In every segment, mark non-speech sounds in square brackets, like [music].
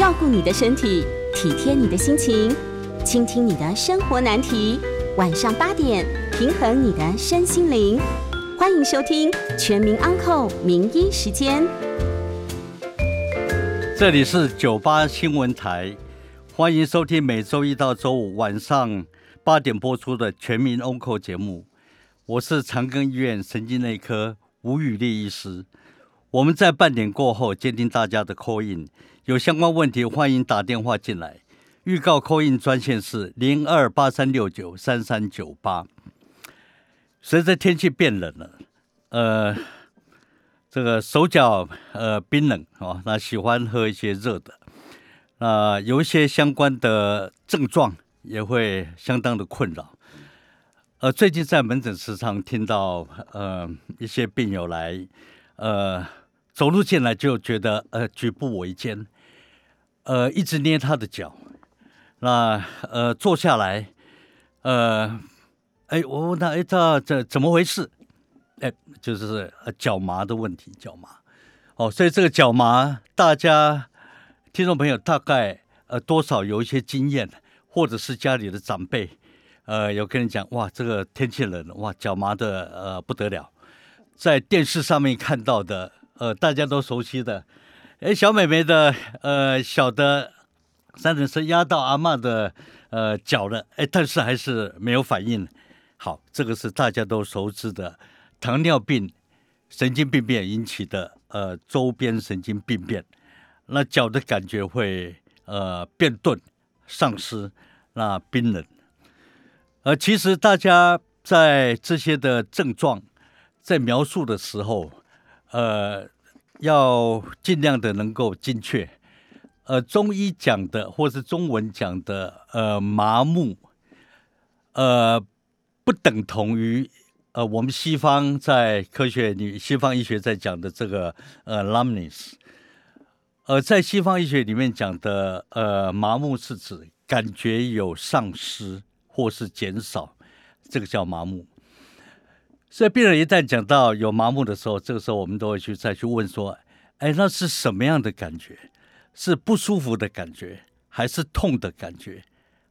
照顾你的身体，体贴你的心情，倾听你的生活难题。晚上八点，平衡你的身心灵。欢迎收听《全民安扣名医时间》。这里是九八新闻台，欢迎收听每周一到周五晚上八点播出的《全民安扣》节目。我是长庚医院神经内科吴宇丽医师。我们在半点过后接听大家的 call in，有相关问题欢迎打电话进来。预告扣印专线是零二八三六九三三九八。随着天气变冷了，呃，这个手脚呃冰冷啊，那喜欢喝一些热的，啊，有一些相关的症状也会相当的困扰。呃，最近在门诊时常听到呃一些病友来，呃。走路进来就觉得呃举步维艰，呃一直捏他的脚，那呃坐下来，呃哎我问他哎他这怎么回事？哎就是脚麻的问题，脚麻哦，所以这个脚麻大家听众朋友大概呃多少有一些经验，或者是家里的长辈呃有跟你讲哇这个天气冷哇脚麻的呃不得了，在电视上面看到的。呃，大家都熟悉的，哎，小美眉的呃小的三轮车压到阿妈的呃脚了，哎，但是还是没有反应。好，这个是大家都熟知的糖尿病神经病变引起的呃周边神经病变，那脚的感觉会呃变钝、丧失、那冰冷。呃，其实大家在这些的症状在描述的时候。呃，要尽量的能够精确。呃，中医讲的或是中文讲的，呃，麻木，呃，不等同于呃我们西方在科学里，西方医学在讲的这个呃 numbness。呃，在西方医学里面讲的呃麻木是指感觉有丧失或是减少，这个叫麻木。所以病人一旦讲到有麻木的时候，这个时候我们都会去再去问说：“哎，那是什么样的感觉？是不舒服的感觉，还是痛的感觉？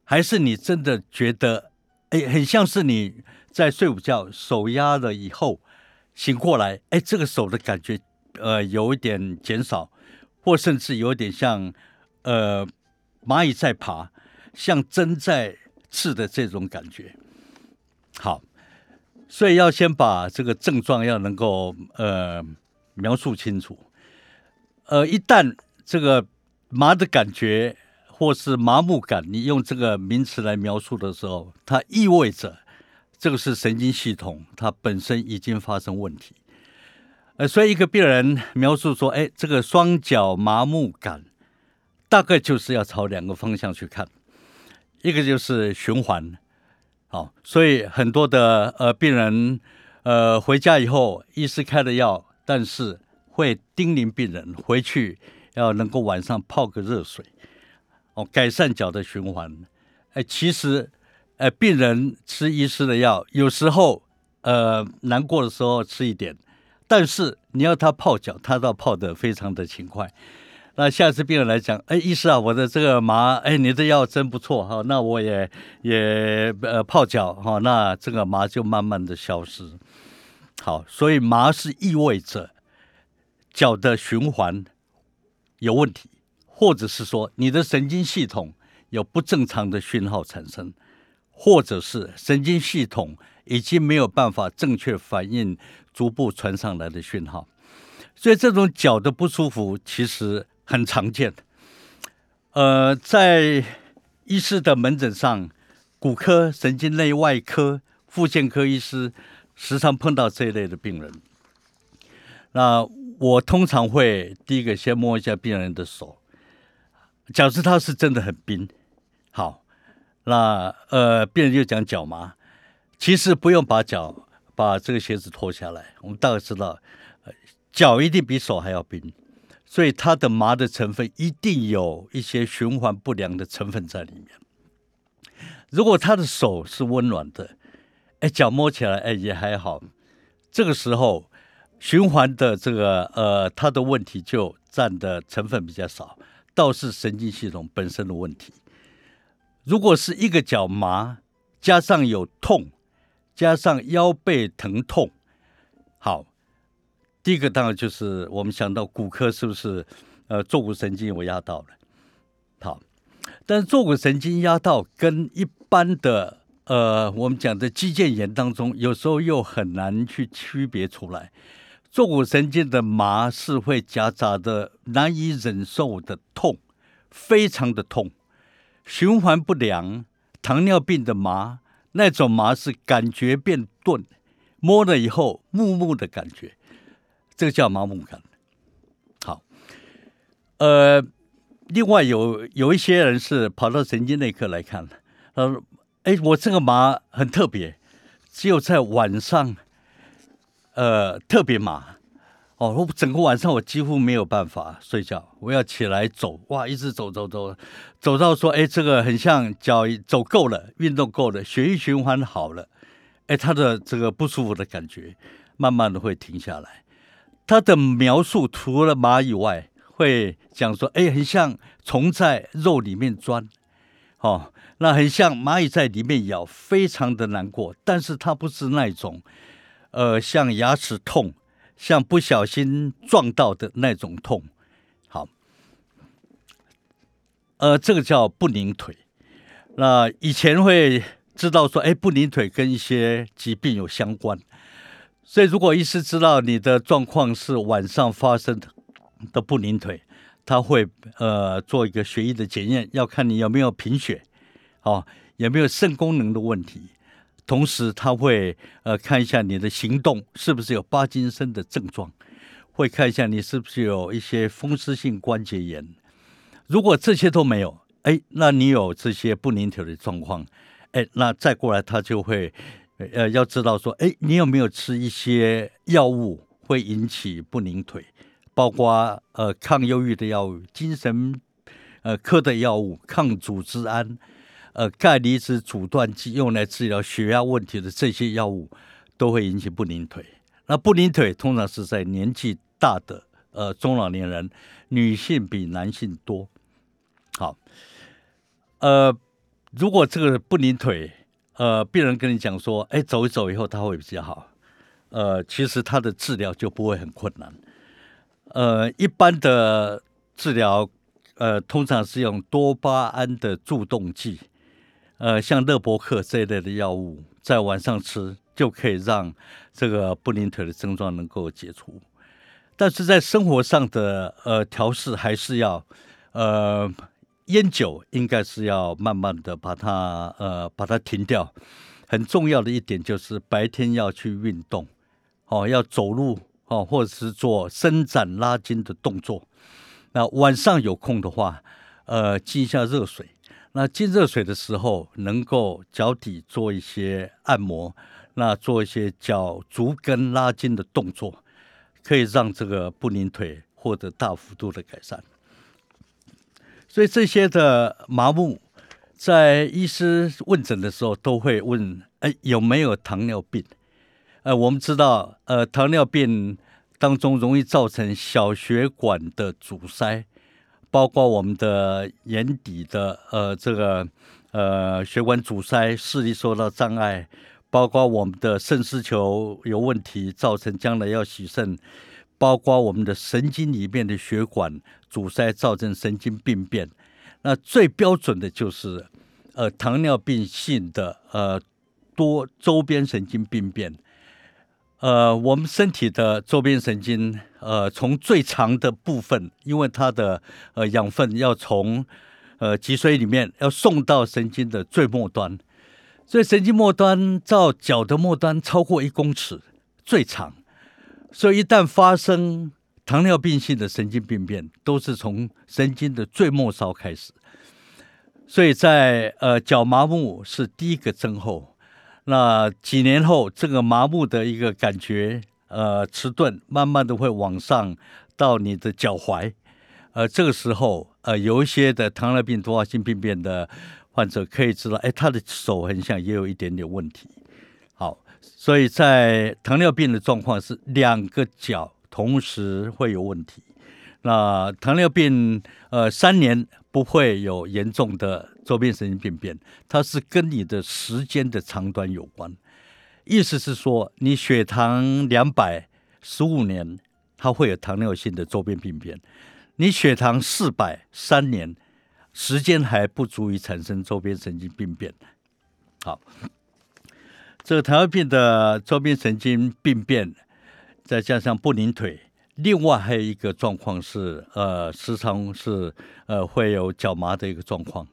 还是你真的觉得，哎，很像是你在睡午觉手压了以后醒过来，哎，这个手的感觉呃有一点减少，或甚至有点像呃蚂蚁在爬，像针在刺的这种感觉。”好。所以要先把这个症状要能够呃描述清楚，呃，一旦这个麻的感觉或是麻木感，你用这个名词来描述的时候，它意味着这个是神经系统它本身已经发生问题。呃，所以一个病人描述说，哎，这个双脚麻木感，大概就是要朝两个方向去看，一个就是循环。好，所以很多的呃病人，呃回家以后，医师开的药，但是会叮咛病人回去要能够晚上泡个热水，哦，改善脚的循环。哎，其实，呃，病人吃医师的药，有时候呃难过的时候吃一点，但是你要他泡脚，他倒泡得非常的勤快。那下次病人来讲，哎，医师啊，我的这个麻，哎，你的药真不错哈，那我也也呃泡脚哈，那这个麻就慢慢的消失。好，所以麻是意味着脚的循环有问题，或者是说你的神经系统有不正常的讯号产生，或者是神经系统已经没有办法正确反应逐步传上来的讯号，所以这种脚的不舒服其实。很常见的，呃，在医师的门诊上，骨科、神经内外科、复健科医师时常碰到这一类的病人。那我通常会第一个先摸一下病人的手，假设他是真的很冰。好，那呃，病人就讲脚麻，其实不用把脚把这个鞋子脱下来，我们大概知道，脚一定比手还要冰。所以它的麻的成分一定有一些循环不良的成分在里面。如果他的手是温暖的，哎，脚摸起来哎也还好，这个时候循环的这个呃，它的问题就占的成分比较少，倒是神经系统本身的问题。如果是一个脚麻，加上有痛，加上腰背疼痛，好，第一个当然就是我们想到骨科是不是呃坐骨神经我压到了？好，但是坐骨神经压到跟一般的呃我们讲的肌腱炎当中，有时候又很难去区别出来。坐骨神经的麻是会夹杂的难以忍受的痛，非常的痛。循环不良、糖尿病的麻，那种麻是感觉变钝，摸了以后木木的感觉，这个叫麻木感。好，呃，另外有有一些人是跑到神经内科来看，他说：“哎，我这个麻很特别，只有在晚上，呃，特别麻。”哦，我整个晚上我几乎没有办法睡觉，我要起来走，哇，一直走走走，走到说，哎，这个很像脚走够了，运动够了，血液循环好了，哎，他的这个不舒服的感觉慢慢的会停下来。他的描述除了麻以外，会讲说，哎，很像虫在肉里面钻，哦，那很像蚂蚁在里面咬，非常的难过，但是它不是那种，呃，像牙齿痛。像不小心撞到的那种痛，好，呃，这个叫不宁腿。那以前会知道说，哎，不宁腿跟一些疾病有相关，所以如果医师知道你的状况是晚上发生的不宁腿，他会呃做一个血液的检验，要看你有没有贫血，哦，有没有肾功能的问题。同时，他会呃看一下你的行动是不是有帕金森的症状，会看一下你是不是有一些风湿性关节炎。如果这些都没有，哎，那你有这些不宁腿的状况，哎，那再过来他就会呃要知道说，哎，你有没有吃一些药物会引起不宁腿，包括呃抗忧郁的药物、精神呃科的药物、抗组织胺。呃，钙离子阻断剂用来治疗血压问题的这些药物，都会引起不宁腿。那不宁腿通常是在年纪大的呃中老年人，女性比男性多。好，呃，如果这个不宁腿，呃，病人跟你讲说，哎，走一走以后他会比较好，呃，其实他的治疗就不会很困难。呃，一般的治疗，呃，通常是用多巴胺的助动剂。呃，像乐博克这一类的药物，在晚上吃就可以让这个不宁腿的症状能够解除。但是在生活上的呃调试，还是要呃烟酒应该是要慢慢的把它呃把它停掉。很重要的一点就是白天要去运动，哦，要走路哦，或者是做伸展拉筋的动作。那晚上有空的话，呃，浸一下热水。那浸热水的时候，能够脚底做一些按摩，那做一些脚足跟拉筋的动作，可以让这个不宁腿获得大幅度的改善。所以这些的麻木，在医师问诊的时候都会问：哎，有没有糖尿病？呃，我们知道，呃，糖尿病当中容易造成小血管的阻塞。包括我们的眼底的呃这个呃血管阻塞、视力受到障碍，包括我们的肾丝球有问题，造成将来要洗肾，包括我们的神经里面的血管阻塞，造成神经病变。那最标准的就是呃糖尿病性的呃多周边神经病变。呃，我们身体的周边神经，呃，从最长的部分，因为它的呃养分要从呃脊髓里面要送到神经的最末端，所以神经末端到脚的末端超过一公尺，最长。所以一旦发生糖尿病性的神经病变，都是从神经的最末梢开始。所以在呃脚麻木是第一个症候。那几年后，这个麻木的一个感觉，呃，迟钝，慢慢的会往上到你的脚踝，呃，这个时候，呃，有一些的糖尿病多发性病变的患者可以知道，哎，他的手很像也有一点点问题。所以在糖尿病的状况是两个脚同时会有问题，那糖尿病呃三年不会有严重的周边神经病变，它是跟你的时间的长短有关。意思是说，你血糖两百十五年，它会有糖尿性的周边病变；你血糖四百三年，时间还不足以产生周边神经病变。好，这个糖尿病的周边神经病变，再加上不宁腿，另外还有一个状况是，呃，时常是呃会有脚麻的一个状况。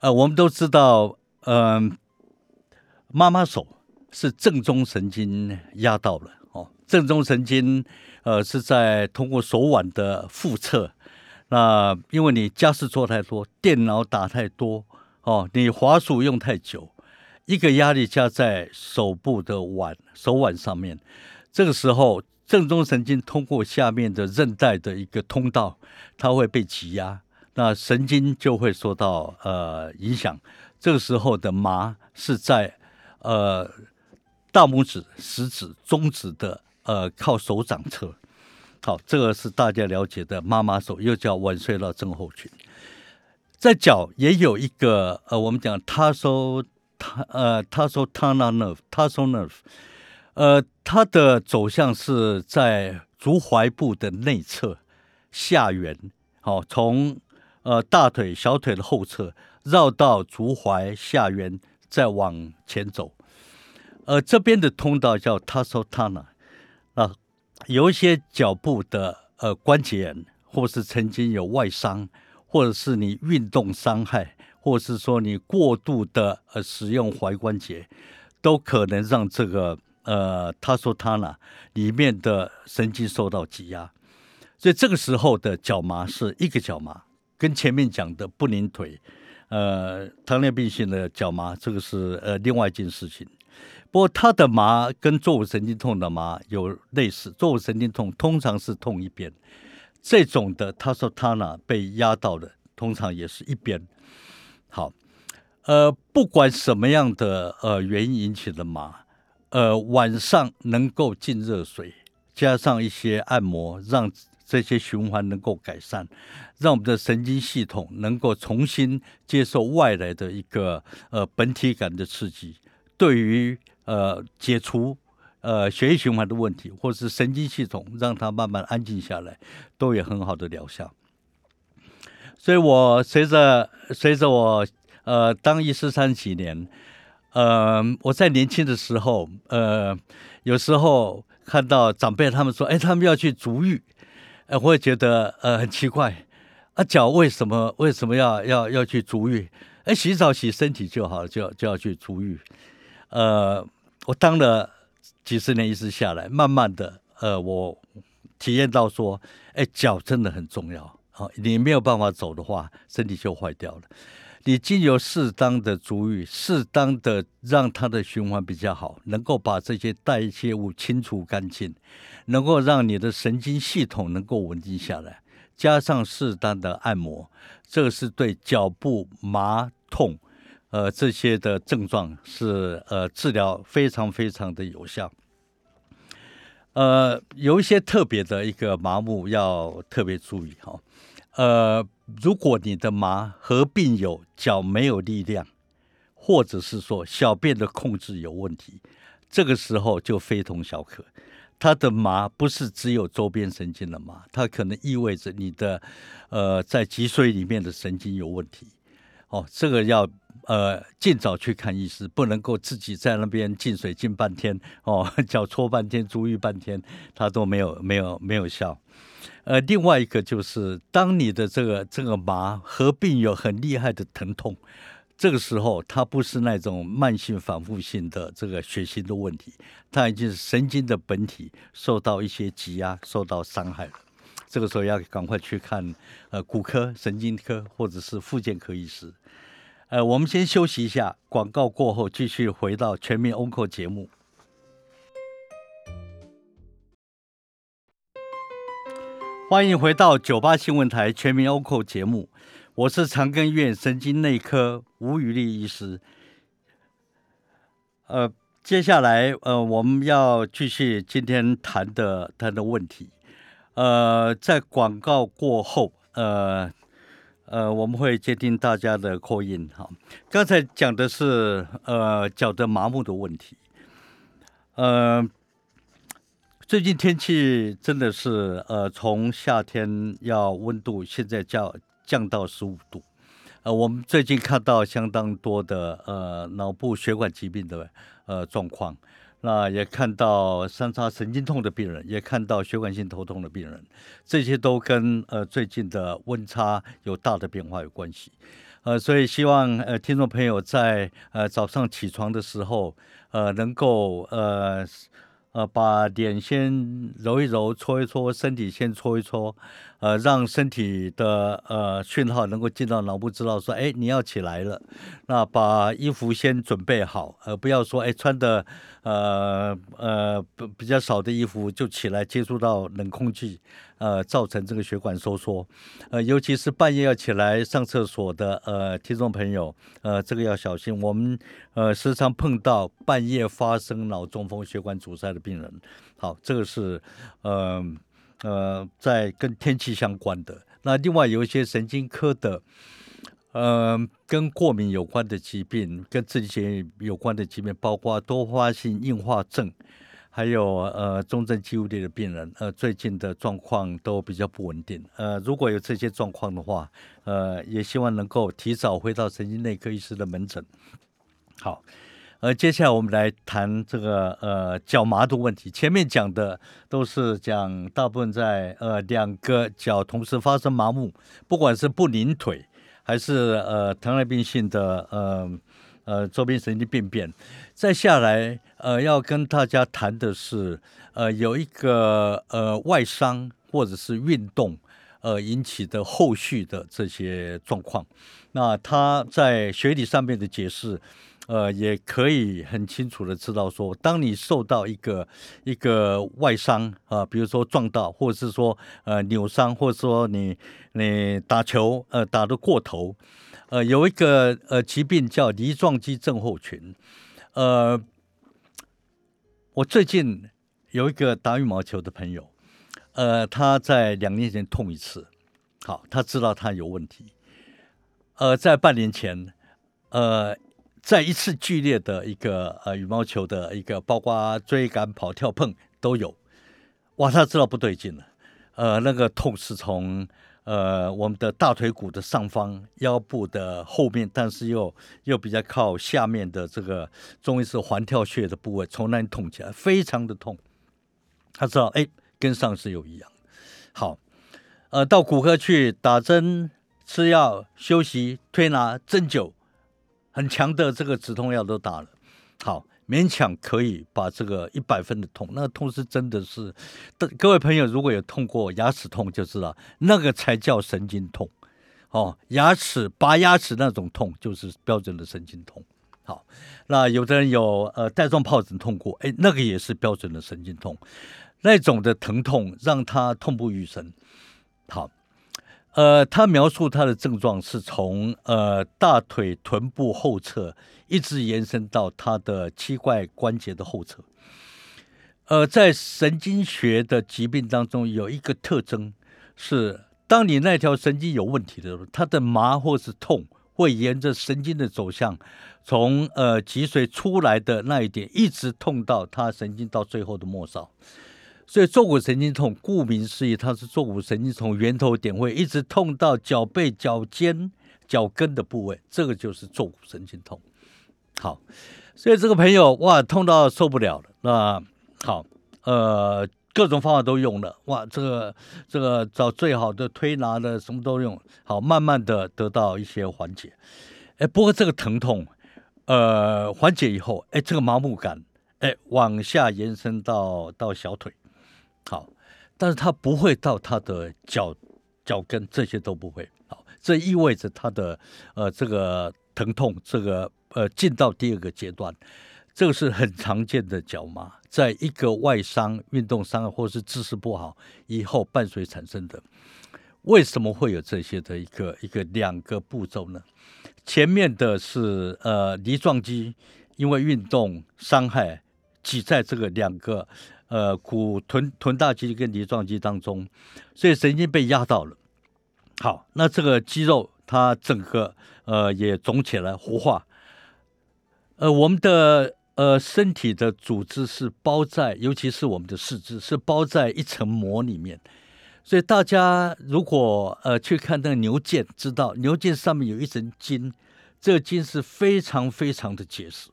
呃，我们都知道，嗯，妈妈手。是正中神经压到了哦，正中神经呃是在通过手腕的腹侧，那因为你家事做太多，电脑打太多哦，你滑鼠用太久，一个压力加在手部的腕手腕上面，这个时候正中神经通过下面的韧带的一个通道，它会被挤压，那神经就会受到呃影响，这个时候的麻是在呃。大拇指、食指、中指的呃靠手掌侧，好，这个是大家了解的妈妈手，又叫晚睡到症候群。在脚也有一个呃，我们讲他说他呃 tarsal tunnel nerve，tarsal nerve，呃，它的走向是在足踝部的内侧下缘，好，从呃大腿、小腿的后侧绕到足踝下缘，再往前走。呃，这边的通道叫 tarsal tunnel，啊，有一些脚部的呃关节炎，或是曾经有外伤，或者是你运动伤害，或是说你过度的呃使用踝关节，都可能让这个呃他说他呢里面的神经受到挤压，所以这个时候的脚麻是一个脚麻，跟前面讲的不拧腿，呃，糖尿病性的脚麻，这个是呃另外一件事情。不过，他的麻跟坐骨神经痛的麻有类似。坐骨神经痛通常是痛一边，这种的他说他呢被压到的，通常也是一边。好，呃，不管什么样的呃原因引起的麻，呃，晚上能够浸热水，加上一些按摩，让这些循环能够改善，让我们的神经系统能够重新接受外来的一个呃本体感的刺激，对于呃，解除呃血液循环的问题，或是神经系统让它慢慢安静下来，都有很好的疗效。所以我随着随着我呃当医师三几年，呃我在年轻的时候，呃有时候看到长辈他们说，哎，他们要去足浴，哎，我也觉得呃很奇怪，啊脚为什么为什么要要要去足浴？哎，洗澡洗身体就好了，就就要去足浴，呃。我当了几十年医师下来，慢慢的，呃，我体验到说，哎，脚真的很重要。好，你没有办法走的话，身体就坏掉了。你经由适当的足浴，适当的让它的循环比较好，能够把这些代谢物清除干净，能够让你的神经系统能够稳定下来，加上适当的按摩，这个是对脚部麻痛。呃，这些的症状是呃治疗非常非常的有效。呃，有一些特别的一个麻木要特别注意哈。呃，如果你的麻合并有脚没有力量，或者是说小便的控制有问题，这个时候就非同小可。它的麻不是只有周边神经的麻，它可能意味着你的呃在脊髓里面的神经有问题。哦，这个要。呃，尽早去看医师，不能够自己在那边进水进半天 [laughs] 哦，脚搓半天，足浴半天，他都没有没有没有效。呃，另外一个就是，当你的这个这个麻合并有很厉害的疼痛，这个时候它不是那种慢性反复性的这个血型的问题，它已经是神经的本体受到一些挤压，受到伤害了。这个时候要赶快去看呃骨科、神经科或者是复健科医师。呃，我们先休息一下，广告过后继续回到全民 Onco 节目。欢迎回到九八新闻台全民 Onco 节目，我是长庚医院神经内科吴宇丽医师。呃，接下来呃，我们要继续今天谈的谈的问题。呃，在广告过后，呃呃，我们会接听大家的扩音。哈，刚才讲的是呃脚的麻木的问题。呃，最近天气真的是呃，从夏天要温度现在降降到十五度。呃，我们最近看到相当多的呃脑部血管疾病的呃状况，那也看到三叉神经痛的病人，也看到血管性头痛的病人，这些都跟呃最近的温差有大的变化有关系。呃，所以希望呃听众朋友在呃早上起床的时候，呃能够呃。呃，把脸先揉一揉，搓一搓，身体先搓一搓，呃，让身体的呃讯号能够进到脑部，知道说，哎，你要起来了。那把衣服先准备好，呃，不要说，哎，穿的呃呃比比较少的衣服就起来接触到冷空气。呃，造成这个血管收缩，呃，尤其是半夜要起来上厕所的呃听众朋友，呃，这个要小心。我们呃时常碰到半夜发生脑中风、血管阻塞的病人。好，这个是呃呃在跟天气相关的。那另外有一些神经科的，呃，跟过敏有关的疾病，跟自体血有关的疾病，包括多发性硬化症。还有呃重症肌无力的病人，呃最近的状况都比较不稳定。呃，如果有这些状况的话，呃也希望能够提早回到神经内科医师的门诊。好，呃接下来我们来谈这个呃脚麻的问题。前面讲的都是讲大部分在呃两个脚同时发生麻木，不管是不拧腿，还是呃糖尿病性的呃。呃，周边神经病变，再下来，呃，要跟大家谈的是，呃，有一个呃外伤或者是运动，呃引起的后续的这些状况。那他在学理上面的解释，呃，也可以很清楚的知道说，当你受到一个一个外伤啊，比如说撞到，或者是说呃扭伤，或者说你你打球呃打得过头。呃，有一个呃疾病叫梨状肌症候群，呃，我最近有一个打羽毛球的朋友，呃，他在两年前痛一次，好，他知道他有问题，呃，在半年前，呃，在一次剧烈的一个呃羽毛球的一个，包括追赶、跑、跳、碰都有，哇，他知道不对劲了，呃，那个痛是从。呃，我们的大腿骨的上方、腰部的后面，但是又又比较靠下面的这个，中医是环跳穴的部位，从那里痛起来，非常的痛。他知道，哎，跟上次有一样。好，呃，到骨科去打针、吃药、休息、推拿、针灸，很强的这个止痛药都打了。好。勉强可以把这个一百分的痛，那个痛是真的是，各位朋友如果有痛过牙齿痛就知道，那个才叫神经痛，哦，牙齿拔牙齿那种痛就是标准的神经痛。好，那有的人有呃带状疱疹痛过，哎，那个也是标准的神经痛，那种的疼痛让他痛不欲生。好。呃，他描述他的症状是从呃大腿臀部后侧一直延伸到他的膝盖关节的后侧。呃，在神经学的疾病当中，有一个特征是，当你那条神经有问题的时候，它的麻或是痛会沿着神经的走向，从呃脊髓出来的那一点，一直痛到他神经到最后的末梢。所以坐骨神经痛，顾名思义，它是坐骨神经从源头点会一直痛到脚背、脚尖、脚跟的部位，这个就是坐骨神经痛。好，所以这个朋友哇，痛到受不了了。那好，呃，各种方法都用了，哇，这个这个找最好的推拿的什么都用，好，慢慢的得到一些缓解。哎，不过这个疼痛，呃，缓解以后，哎，这个麻木感，哎，往下延伸到到小腿。好，但是他不会到他的脚脚跟，这些都不会。好，这意味着他的呃这个疼痛，这个呃进到第二个阶段，这个是很常见的脚麻，在一个外伤、运动伤或是姿势不好以后伴随产生的。为什么会有这些的一个一个两个步骤呢？前面的是呃梨状肌，因为运动伤害挤在这个两个。呃股臀臀大肌跟梨状肌当中，所以神经被压到了。好，那这个肌肉它整个呃也肿起来活化。呃，我们的呃身体的组织是包在，尤其是我们的四肢是包在一层膜里面。所以大家如果呃去看那个牛腱，知道牛腱上面有一层筋，这个筋是非常非常的结实。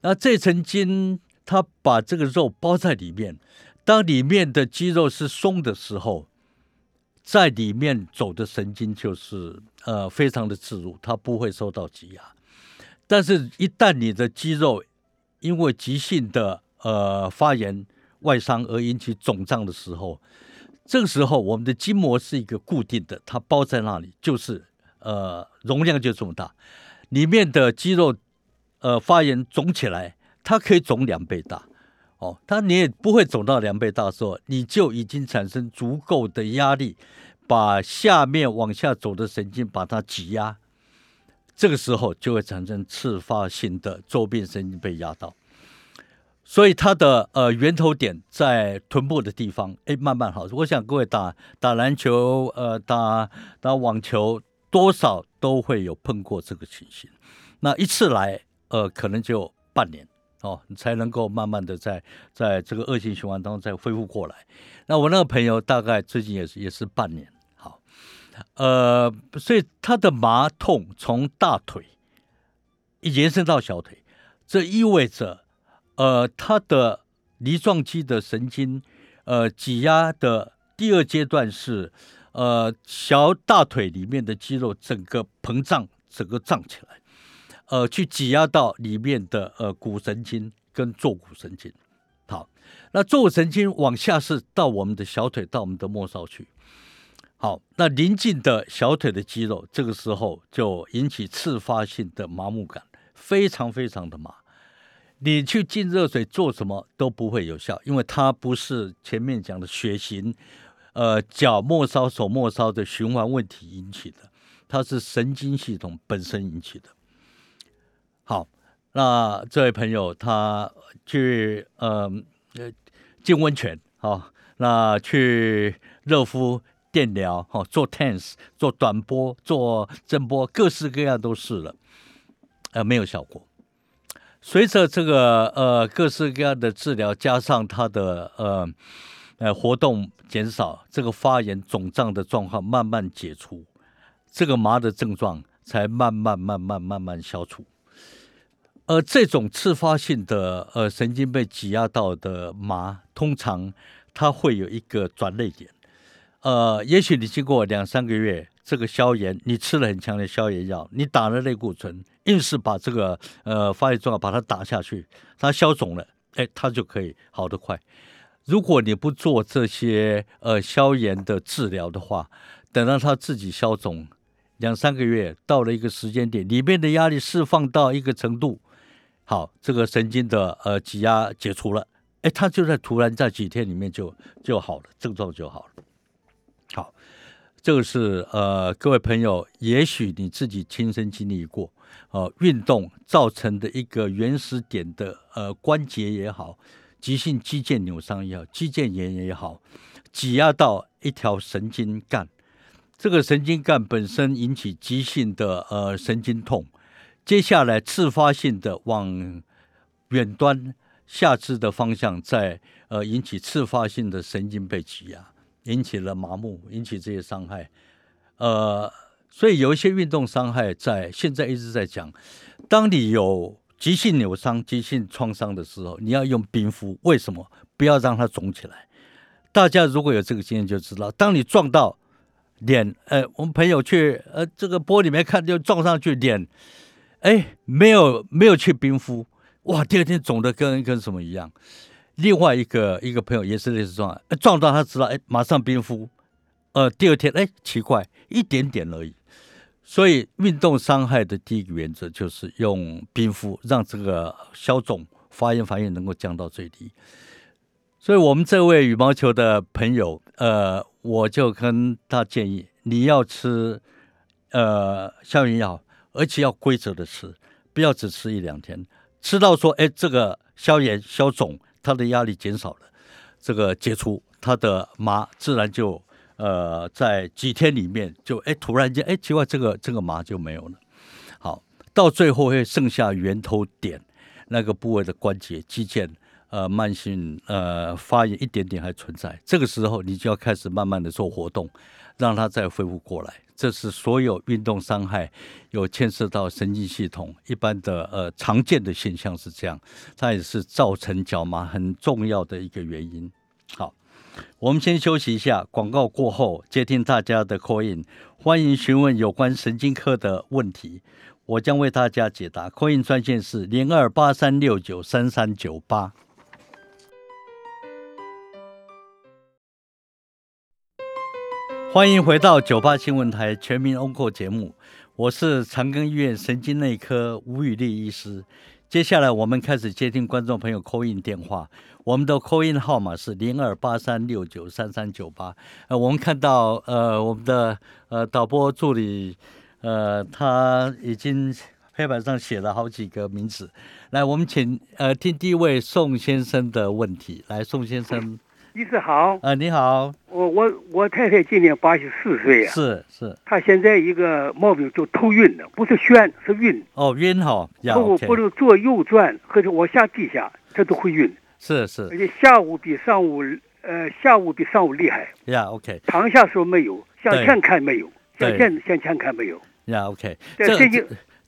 那这层筋它把这个肉包在里面，当里面的肌肉是松的时候，在里面走的神经就是呃非常的自如，它不会受到挤压。但是，一旦你的肌肉因为急性的呃发炎外伤而引起肿胀的时候，这个时候，我们的筋膜是一个固定的，它包在那里，就是呃容量就这么大，里面的肌肉呃发炎肿起来，它可以肿两倍大，哦，它你也不会肿到两倍大的时候，你就已经产生足够的压力，把下面往下走的神经把它挤压，这个时候就会产生次发性的周边神经被压到。所以它的呃源头点在臀部的地方，哎，慢慢好。我想各位打打篮球，呃，打打网球，多少都会有碰过这个情形。那一次来，呃，可能就半年哦，你才能够慢慢的在在这个恶性循环当中再恢复过来。那我那个朋友大概最近也是也是半年，好，呃，所以他的麻痛从大腿延伸到小腿，这意味着。呃，他的梨状肌的神经，呃，挤压的第二阶段是，呃，小大腿里面的肌肉整个膨胀，整个胀起来，呃，去挤压到里面的呃骨神经跟坐骨神经。好，那坐骨神经往下是到我们的小腿，到我们的末梢去。好，那临近的小腿的肌肉，这个时候就引起次发性的麻木感，非常非常的麻。你去浸热水做什么都不会有效，因为它不是前面讲的血型，呃，脚末梢、手末梢的循环问题引起的，它是神经系统本身引起的。好，那这位朋友他去呃呃浸温泉，好，那去热敷、电疗，好，做 tense，、做短波、做震波，各式各样都试了，呃，没有效果。随着这个呃各式各样的治疗，加上他的呃呃活动减少，这个发炎肿胀的状况慢慢解除，这个麻的症状才慢慢慢慢慢慢消除。而这种自发性的呃神经被挤压到的麻，通常它会有一个转泪点。呃，也许你经过两三个月。这个消炎，你吃了很强的消炎药，你打了类固醇，硬是把这个呃发炎状把它打下去，它消肿了，哎，它就可以好得快。如果你不做这些呃消炎的治疗的话，等到它自己消肿两三个月，到了一个时间点，里面的压力释放到一个程度，好，这个神经的呃挤压解除了，哎，它就在突然在几天里面就就好了，症状就好了。好。这个是呃，各位朋友，也许你自己亲身经历过，呃，运动造成的一个原始点的呃关节也好，急性肌腱扭伤也好，肌腱炎也好，挤压到一条神经干，这个神经干本身引起急性的呃神经痛，接下来自发性的往远端下肢的方向在呃引起自发性的神经被挤压。引起了麻木，引起这些伤害，呃，所以有一些运动伤害在现在一直在讲。当你有急性扭伤、急性创伤的时候，你要用冰敷。为什么？不要让它肿起来。大家如果有这个经验就知道，当你撞到脸，呃，我们朋友去呃这个玻璃面看就撞上去脸，哎，没有没有去冰敷，哇，第二天肿的跟跟什么一样。另外一个一个朋友也是类似状况，撞到他知道，哎，马上冰敷，呃，第二天，哎，奇怪，一点点而已。所以运动伤害的第一个原则就是用冰敷，让这个消肿、发炎、反应能够降到最低。所以我们这位羽毛球的朋友，呃，我就跟他建议，你要吃呃消炎药，而且要规则的吃，不要只吃一两天，吃到说，哎，这个消炎消肿。它的压力减少了，这个解除，它的麻自然就呃在几天里面就哎突然间哎奇怪这个这个麻就没有了。好，到最后会剩下源头点那个部位的关节肌腱呃慢性呃发炎一点点还存在，这个时候你就要开始慢慢的做活动，让它再恢复过来。这是所有运动伤害有牵涉到神经系统一般的呃常见的现象是这样，它也是造成脚麻很重要的一个原因。好，我们先休息一下，广告过后接听大家的 call in，欢迎询问有关神经科的问题，我将为大家解答。call in 专线是零二八三六九三三九八。欢迎回到九八新闻台全民 Onco 节目，我是长庚医院神经内科吴宇丽医师。接下来我们开始接听观众朋友 call in 电话，我们的 call in 号码是零二八三六九三三九八。呃，我们看到呃我们的呃导播助理呃他已经黑板上写了好几个名字，来我们请呃听第一位宋先生的问题，来宋先生。医师好，呃，你好，我我我太太今年八十四岁啊，是是，她现在一个毛病就头晕的，不是眩是晕，哦晕哈，头不能左右转或者往下低下，她都会晕，是是，而且下午比上午呃下午比上午厉害，呀 OK，躺下时候没有，向前看没有，向前向前看没有，呀 OK，这这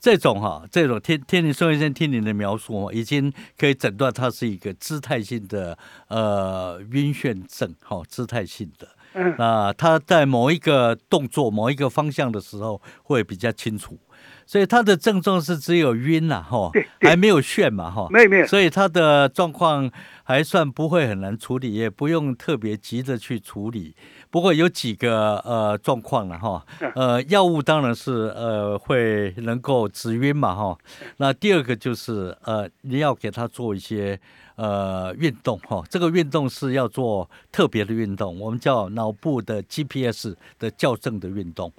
这种哈，这种听听你宋医生听你的描述，已经可以诊断它是一个姿态性的呃晕眩症，哈，姿态性的。嗯。啊，他在某一个动作、某一个方向的时候会比较清楚，所以他的症状是只有晕呐，哈，还没有眩嘛，哈，没有没有。所以他的状况还算不会很难处理，也不用特别急着去处理。不过有几个呃状况了哈，[laughs] 呃药物当然是呃会能够止晕嘛哈，那第二个就是呃你要给他做一些呃运动哈，这个运动是要做特别的运动，我们叫脑部的 GPS 的校正的运动，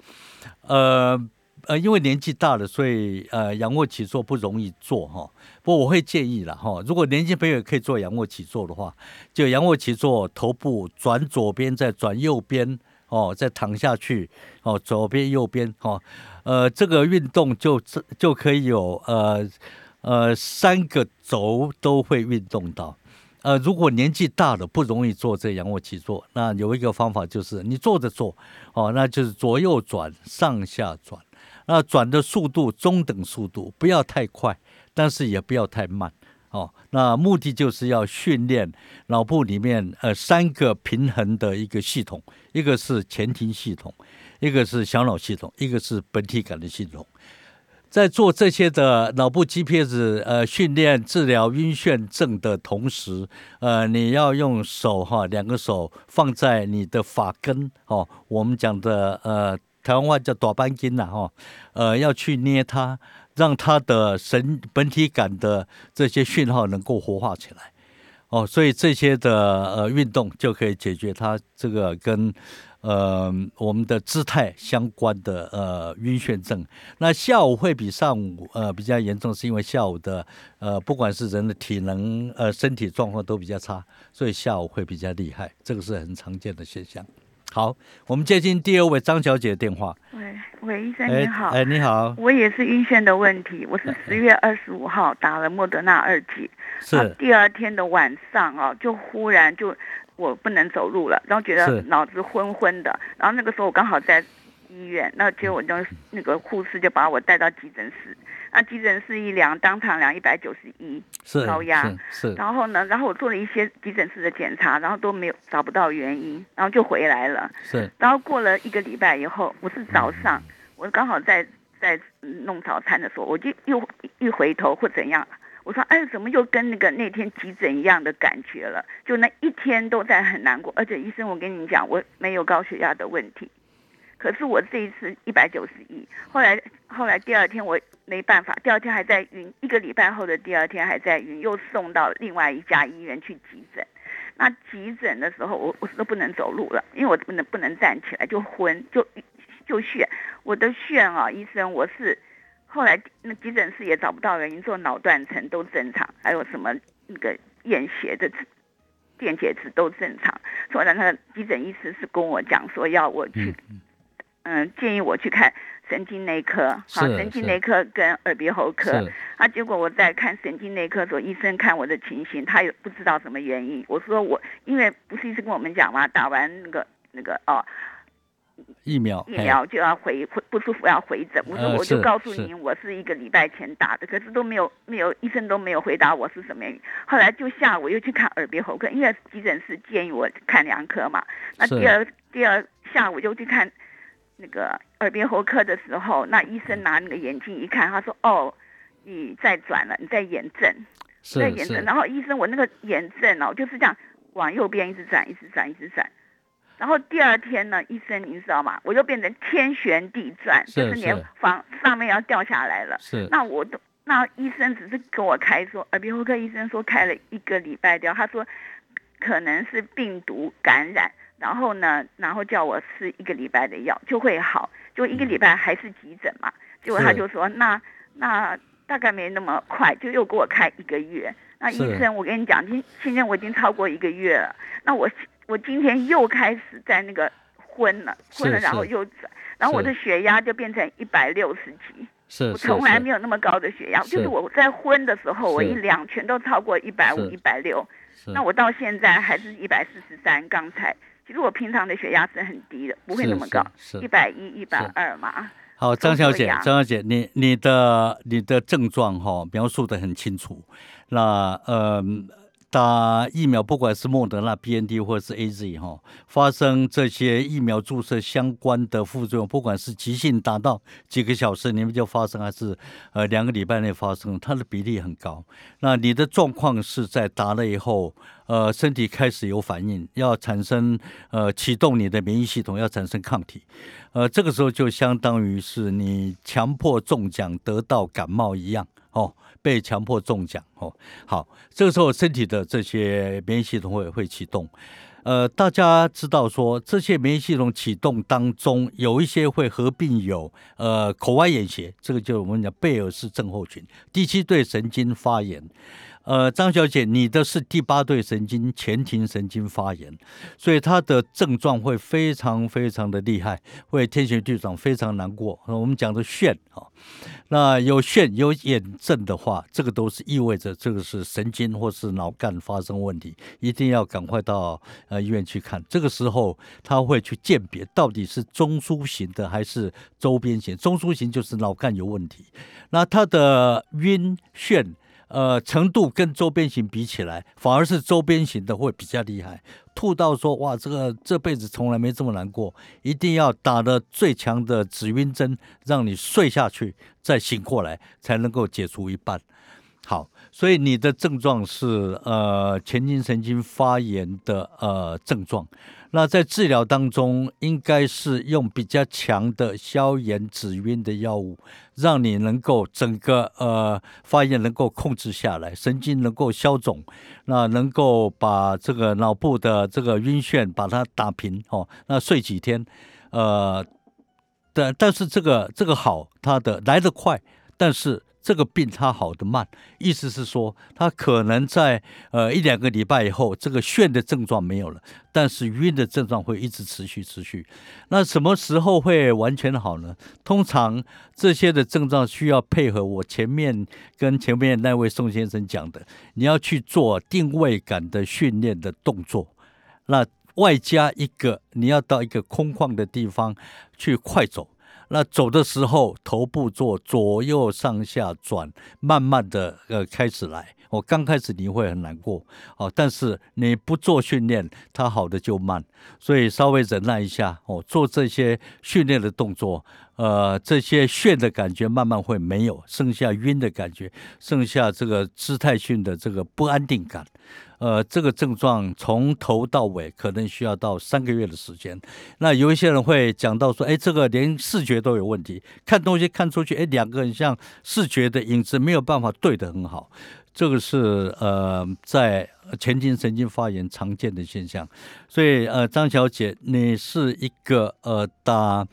呃。呃，因为年纪大了，所以呃，仰卧起坐不容易做哈。不我会建议了哈，如果年轻朋友可以做仰卧起坐的话，就仰卧起坐，头部转左边，再转右边哦，再躺下去哦，左边右边哦，呃，这个运动就就可以有呃呃三个轴都会运动到。呃，如果年纪大了不容易做这仰卧起坐，那有一个方法就是你坐着做哦，那就是左右转，上下转。那转的速度中等速度，不要太快，但是也不要太慢哦。那目的就是要训练脑部里面呃三个平衡的一个系统，一个是前庭系统，一个是小脑系统，一个是本体感的系统。在做这些的脑部 GPS 呃训练治疗晕眩症的同时，呃，你要用手哈，两个手放在你的发根哦，我们讲的呃。台湾话叫短斑筋呐，哈，呃，要去捏它，让他的神本体感的这些讯号能够活化起来，哦，所以这些的呃运动就可以解决它这个跟呃我们的姿态相关的呃晕眩症。那下午会比上午呃比较严重，是因为下午的呃不管是人的体能呃身体状况都比较差，所以下午会比较厉害，这个是很常见的现象。好，我们接听第二位张小姐的电话。喂喂，医生你好。哎，你好。我也是晕眩的问题，我是十月二十五号打了莫德纳二剂，是第二天的晚上啊，就忽然就我不能走路了，然后觉得脑子昏昏的，然后那个时候我刚好在医院，那结果就那个护士就把我带到急诊室。那急诊室一量，当场量一百九十一，是高压。是。然后呢，然后我做了一些急诊室的检查，然后都没有找不到原因，然后就回来了。是。然后过了一个礼拜以后，我是早上，我刚好在在弄早餐的时候，我就又一回头或怎样，我说哎，怎么又跟那个那天急诊一样的感觉了？就那一天都在很难过，而且医生，我跟你讲，我没有高血压的问题。可是我这一次一百九十一，后来后来第二天我没办法，第二天还在晕，一个礼拜后的第二天还在晕，又送到另外一家医院去急诊。那急诊的时候，我我都不能走路了，因为我不能不能站起来，就昏就就眩。我的眩啊，医生，我是后来那急诊室也找不到原因，做脑断层都正常，还有什么那个验血的电解质都正常。所以呢，那个急诊医师是跟我讲说要我去，嗯，建议我去看神经内科，好，神经内科跟耳鼻喉科。啊，结果我在看神经内科的时候，医生看我的情形，他也不知道什么原因。我说我因为不是医生跟我们讲嘛，打完那个那个哦疫苗，疫苗就要回回不舒服要回诊。我说呃我就告诉是您，我是一个礼拜前打的，可是都没有没有医生都没有回答我是什么原因。后来就下午又去看耳鼻喉科，因为急诊室建议我看两科嘛。那第二第二下午就去看那个耳鼻喉科的时候，那医生拿那个眼镜一看，他说：“哦，你再转了，你在眼症，在眼症。”然后医生我那个眼症哦，就是这样往右边一直转，一直转，一直转。然后第二天呢，医生你知道吗？我又变成天旋地转，是就是连房上面要掉下来了。是那我都那医生只是跟我开说，耳鼻喉科医生说开了一个礼拜掉，他说可能是病毒感染，然后呢，然后叫我吃一个礼拜的药就会好，就一个礼拜还是急诊嘛，结果他就说那那大概没那么快，就又给我开一个月。那医生，我跟你讲，今现在我已经超过一个月了，那我我今天又开始在那个昏了，昏了，然后又转，然后我的血压就变成一百六十几。是是我从来是没有那么高的血压，就是是我在昏的时候，我一量全都超过一百五、一百六。那我到现在还是一百四十三，刚才其实我平常的血压是很低的，不会那么高，一百一、一百二嘛。好，张小姐张小姐，你你的你的症状哈、描述的很清楚。那呃，打疫苗，不管是莫德纳、B N T 或者是 A Z 哈、发生这些疫苗注射相关的副作用，不管是急性达到几个小时你们就发生，还是呃两个礼拜内发生，它的比例很高。那你的状况是在打了以后，呃，身体开始有反应，要产生呃启动你的免疫系统，要产生抗体。呃，这个时候就相当于是你强迫中奖得到感冒一样哦，被强迫中奖哦。好，这个时候身体的这些免疫系统会会启动。呃，大家知道说这些免疫系统启动当中，有一些会合并有呃口外眼斜，这个就我们讲贝尔氏症候群，第七对神经发炎。呃，张小姐，你的是第八对神经前庭神经发炎，所以它的症状会非常非常的厉害，会天旋地转，非常难过。我们讲的眩啊，那有眩有眼症的话，这个都是意味着这个是神经或是脑干发生问题，一定要赶快到呃医院去看。这个时候他会去鉴别到底是中枢型的还是周边型。中枢型就是脑干有问题，那他的晕眩。呃，程度跟周边型比起来，反而是周边型的会比较厉害。吐到说哇，这个这辈子从来没这么难过，一定要打的最强的止晕针，让你睡下去再醒过来，才能够解除一半。好，所以你的症状是呃前庭神经发炎的呃症状。那在治疗当中，应该是用比较强的消炎止晕的药物，让你能够整个呃发炎能够控制下来，神经能够消肿，那能够把这个脑部的这个晕眩把它打平哦。那睡几天，呃，但但是这个这个好，它的来得快，但是。这个病它好的慢，意思是说，它可能在呃一两个礼拜以后，这个眩的症状没有了，但是晕的症状会一直持续持续。那什么时候会完全好呢？通常这些的症状需要配合我前面跟前面那位宋先生讲的，你要去做定位感的训练的动作，那外加一个你要到一个空旷的地方去快走。那走的时候，头部做左右上下转，慢慢的呃开始来。我刚开始你会很难过哦，但是你不做训练，它好的就慢，所以稍微忍耐一下哦，做这些训练的动作，呃，这些眩的感觉慢慢会没有，剩下晕的感觉，剩下这个姿态训的这个不安定感。呃，这个症状从头到尾可能需要到三个月的时间。那有一些人会讲到说，哎，这个连视觉都有问题，看东西看出去，哎，两个人像视觉的影子没有办法对得很好。这个是呃，在前庭神经发炎常见的现象。所以呃，张小姐，你是一个呃打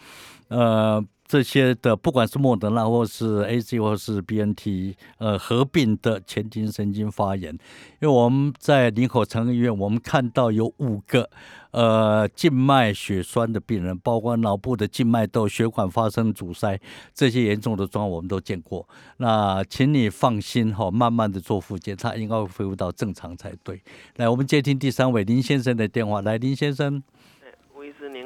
呃这些的，不管是莫德纳或是 A Z 或是 B N T，呃，合并的前庭神经发炎，因为我们在林口长庚医院，我们看到有五个呃静脉血栓的病人，包括脑部的静脉窦血管发生阻塞这些严重的状况，我们都见过。那请你放心哈，慢慢的做复健，他应该会恢复到正常才对。来，我们接听第三位林先生的电话。来，林先生。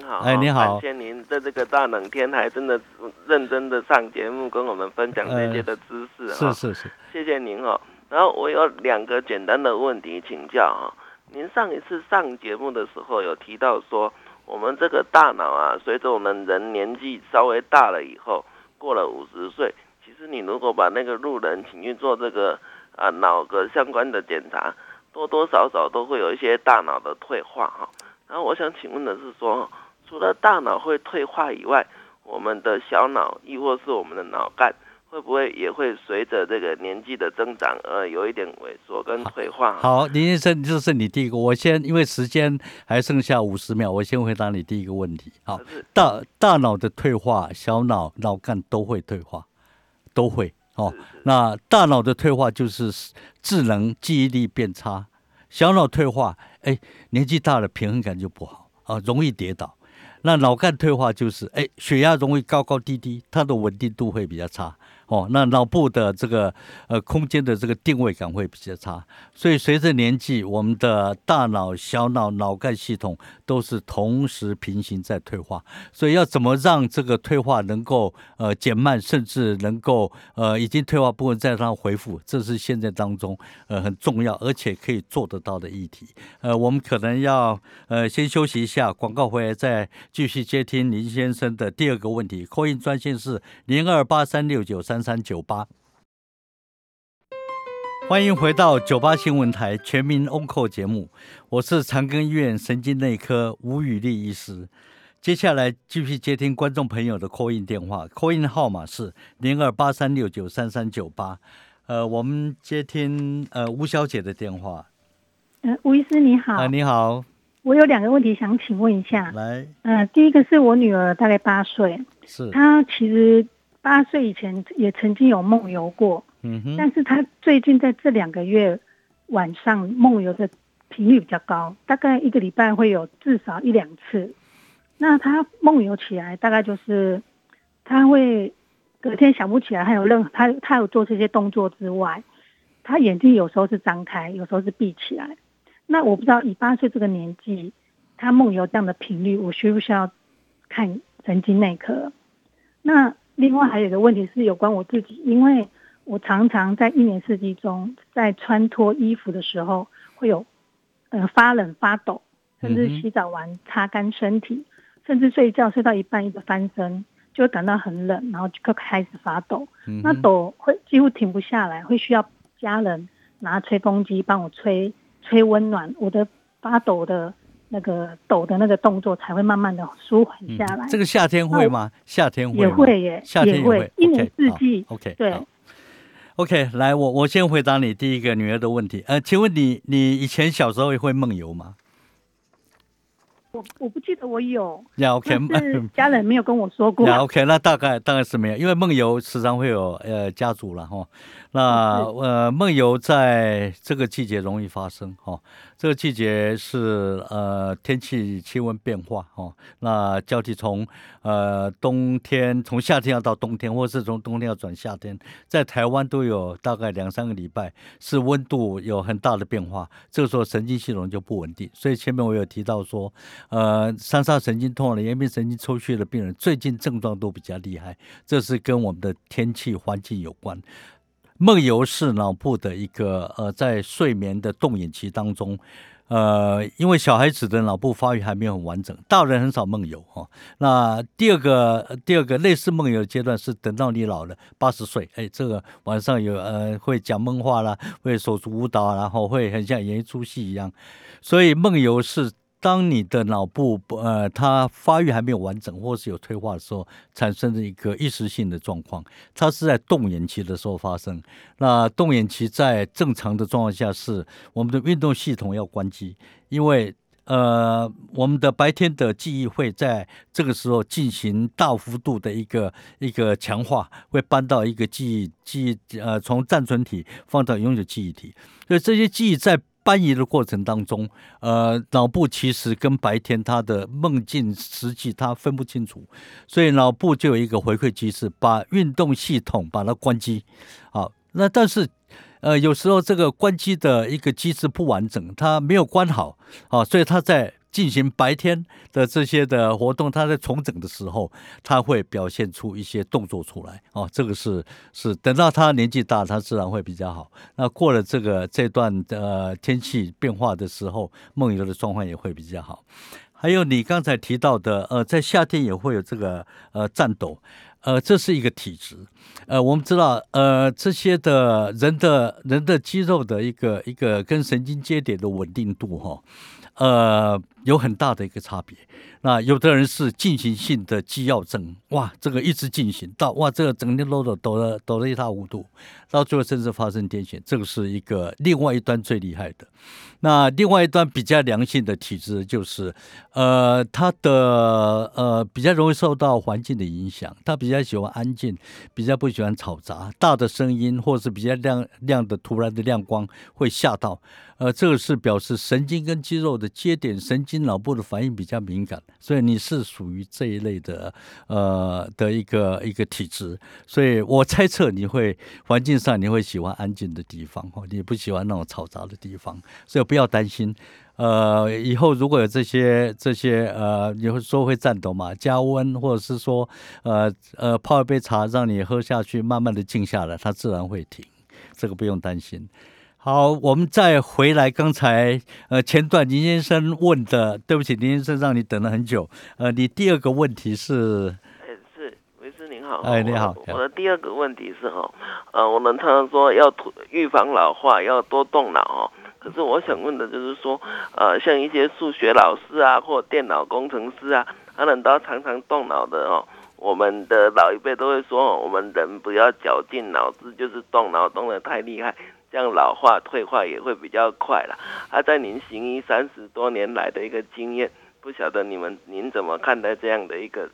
好，哎，你好，感谢您在这个大冷天还真的认真的上节目，跟我们分享这些的知识是是是，谢谢您哦。然后我有两个简单的问题请教哈。您上一次上节目的时候有提到说，我们这个大脑啊，随着我们人年纪稍微大了以后，过了五十岁，其实你如果把那个路人请去做这个啊脑的相关的检查，多多少少都会有一些大脑的退化哈。然后我想请问的是说，除了大脑会退化以外，我们的小脑亦或是我们的脑干。会不会也会随着这个年纪的增长而有一点萎缩跟退化？好，林先生，这是你第一个。我先，因为时间还剩下五十秒，我先回答你第一个问题。好，大大脑的退化，小脑脑干都会退化，都会哦。那大脑的退化就是智能记忆力变差，小脑退化，哎，年纪大了平衡感就不好啊，容易跌倒。那脑干退化就是，哎，血压容易高高低低，它的稳定度会比较差。哦，那脑部的这个呃空间的这个定位感会比较差，所以随着年纪，我们的大脑、小脑、脑干系统都是同时平行在退化，所以要怎么让这个退化能够呃减慢，甚至能够呃已经退化部分再让它恢复，这是现在当中呃很重要而且可以做得到的议题。呃，我们可能要呃先休息一下，广告回来再继续接听林先生的第二个问题。扣印专线是零二八三六九三。三三九八，欢迎回到九八新闻台全民 o n c 节目，我是长庚医院神经内科吴宇丽医师。接下来继续接听观众朋友的 call in 电话，call in 号码是零二八三六九三三九八。呃，我们接听呃吴小姐的电话。呃，吴医师你好。啊，你好。我有两个问题想请问一下。来。呃，第一个是我女儿大概八岁，是她其实。八岁以前也曾经有梦游过，嗯哼，但是他最近在这两个月晚上梦游的频率比较高，大概一个礼拜会有至少一两次。那他梦游起来，大概就是他会隔天想不起来，还有任何他他有做这些动作之外，他眼睛有时候是张开，有时候是闭起来。那我不知道以八岁这个年纪，他梦游这样的频率，我需不需要看神经内科？那？另外还有一个问题是有关我自己，因为我常常在一年四季中，在穿脱衣服的时候会有，呃发冷发抖，甚至洗澡完擦干身体，甚至睡觉睡到一半一个翻身，就感到很冷，然后就开始发抖。那抖会几乎停不下来，会需要家人拿吹风机帮我吹吹温暖我的发抖的。那个抖的那个动作才会慢慢的舒缓下来。这个夏天会吗？夏天会也会耶，夏天也会，一年四季。OK，对。OK，来，我我先回答你第一个女儿的问题。呃，请问你你以前小时候也会梦游吗？我我不记得我有，呀 OK，家人没有跟我说过。呀 OK，那大概大概是没有，因为梦游时常会有呃家族了哈。那呃梦游在这个季节容易发生哈。这个季节是呃天气气温变化哦，那交替从呃冬天从夏天要到冬天，或是从冬天要转夏天，在台湾都有大概两三个礼拜是温度有很大的变化，这个时候神经系统就不稳定。所以前面我有提到说，呃，三叉神经痛了、延边神经抽血的病人，最近症状都比较厉害，这是跟我们的天气环境有关。梦游是脑部的一个呃，在睡眠的动眼期当中，呃，因为小孩子的脑部发育还没有很完整，大人很少梦游哈。那第二个第二个类似梦游的阶段是等到你老了八十岁，哎，这个晚上有呃会讲梦话啦，会手足舞蹈，然后会很像演一出戏一样，所以梦游是。当你的脑部呃，它发育还没有完整，或是有退化的时候，产生的一个一时性的状况，它是在动眼期的时候发生。那动眼期在正常的状况下，是我们的运动系统要关机，因为呃，我们的白天的记忆会在这个时候进行大幅度的一个一个强化，会搬到一个记忆记忆呃，从暂存体放到永久记忆体，所以这些记忆在搬移的过程当中，呃，脑部其实跟白天他的梦境实际他分不清楚，所以脑部就有一个回馈机制，把运动系统把它关机，好，那但是。呃，有时候这个关机的一个机制不完整，它没有关好，啊，所以它在进行白天的这些的活动，它在重整的时候，它会表现出一些动作出来，哦，这个是是等到他年纪大，他自然会比较好。那过了这个这段呃天气变化的时候，梦游的状况也会比较好。还有你刚才提到的，呃，在夏天也会有这个呃颤抖。呃，这是一个体质，呃，我们知道，呃，这些的人的人的肌肉的一个一个跟神经节点的稳定度，哈，呃，有很大的一个差别。那有的人是进行性的肌药症，哇，这个一直进行到哇，这个整天抖抖抖的抖得一塌糊涂，到最后甚至发生癫痫，这个是一个另外一端最厉害的。那另外一端比较良性的体质就是，呃，他的呃比较容易受到环境的影响，他比较喜欢安静，比较不喜欢吵杂，大的声音或是比较亮亮的突然的亮光会吓到。呃，这个是表示神经跟肌肉的接点，神经脑部的反应比较敏感，所以你是属于这一类的，呃的一个一个体质，所以我猜测你会环境上你会喜欢安静的地方，哦，你不喜欢那种嘈杂的地方，所以不要担心。呃，以后如果有这些这些呃，你会说会颤抖嘛？加温或者是说呃呃泡一杯茶让你喝下去，慢慢的静下来，它自然会停，这个不用担心。好，我们再回来。刚才呃，前段林先生问的，对不起，林先生让你等了很久。呃，你第二个问题是？哎，是，维斯您好。哎，你好。我的第二个问题是哈，呃，我们常常说要预防老化，要多动脑哦。可是我想问的就是说，呃，像一些数学老师啊，或电脑工程师啊，他们都常常动脑的哦。我们的老一辈都会说，我们人不要绞尽脑汁，就是动脑动得太厉害。这样老化退化也会比较快了。啊，在您行医三十多年来的一个经验，不晓得你们您怎么看待这样的一个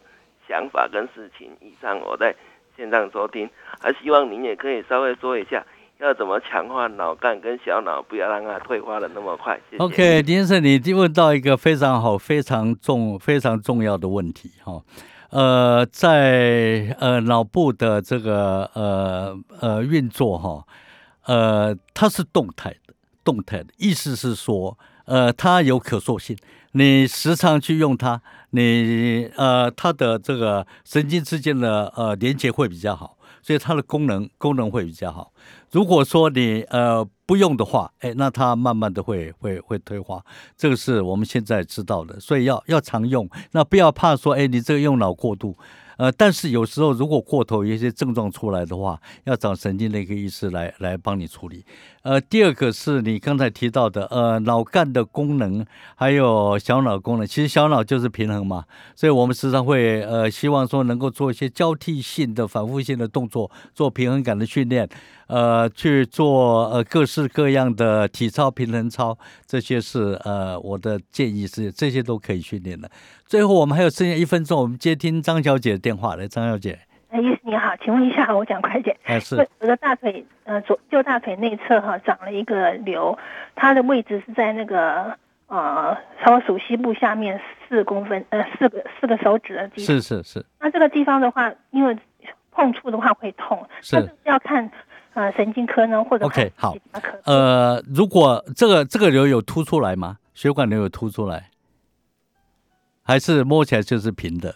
想法跟事情？以上我在线上收听，还希望您也可以稍微说一下，要怎么强化脑干跟小脑，不要让它退化的那么快。谢谢 OK，林先生，你问到一个非常好、非常重、非常重要的问题哈。呃，在呃脑部的这个呃呃运作哈。呃，它是动态的，动态的意思是说，呃，它有可塑性。你时常去用它，你呃，它的这个神经之间的呃连接会比较好，所以它的功能功能会比较好。如果说你呃不用的话，哎，那它慢慢的会会会退化，这个是我们现在知道的，所以要要常用。那不要怕说，哎，你这个用脑过度。呃，但是有时候如果过头，一些症状出来的话，要找神经内科医师来来帮你处理。呃，第二个是你刚才提到的，呃，脑干的功能，还有小脑功能。其实小脑就是平衡嘛，所以我们时常会呃希望说能够做一些交替性的、反复性的动作，做平衡感的训练。呃，去做呃各式各样的体操、平衡操，这些是呃我的建议是这些都可以训练的。最后我们还有剩下一分钟，我们接听张小姐的电话。来，张小姐，哎，医师你好，请问一下，我讲快点。哎，是 [laughs] 我的大腿呃左右大腿内侧哈长了一个瘤，它的位置是在那个呃，差不多属膝部下面四公分呃四个四个手指的地方。是是是。那这个地方的话，因为碰触的话会痛，是要看。呃，神经科呢，或者 OK 好，呃，如果这个这个瘤有凸出来吗？血管瘤有凸出来，还是摸起来就是平的？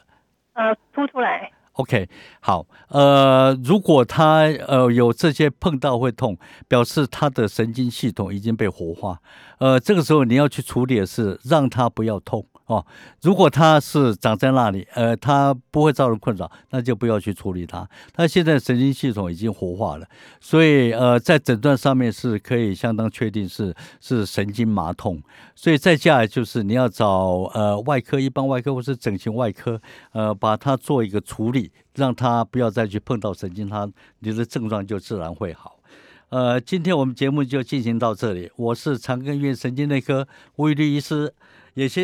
呃，凸出来。OK 好，呃，如果他呃有这些碰到会痛，表示他的神经系统已经被活化，呃，这个时候你要去处理的是让他不要痛。哦，如果它是长在那里，呃，它不会造成困扰，那就不要去处理它。它现在神经系统已经活化了，所以呃，在诊断上面是可以相当确定是是神经麻痛。所以再下来就是你要找呃外科，一般外科或是整形外科，呃，把它做一个处理，让它不要再去碰到神经，它你的症状就自然会好。呃，今天我们节目就进行到这里，我是长庚医院神经内科吴玉律医师。也先。